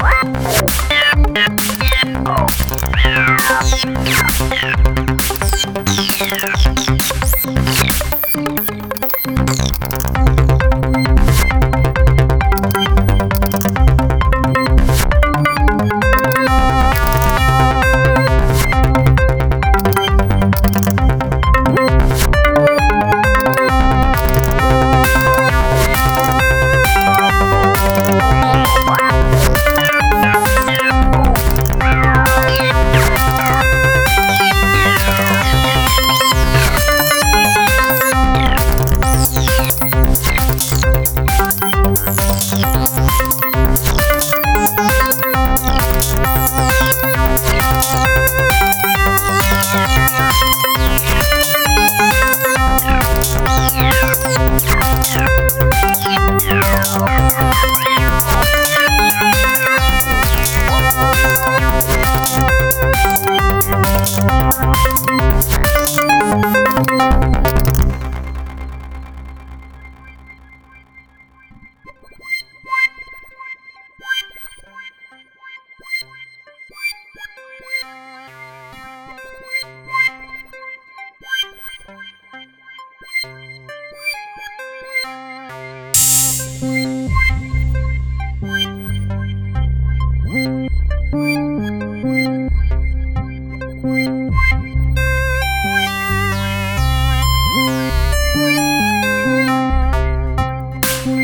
What?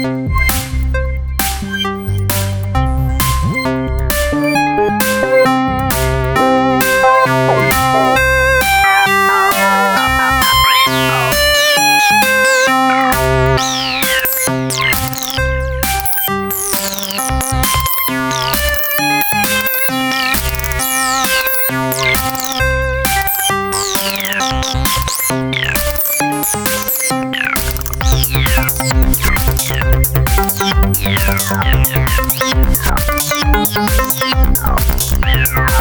you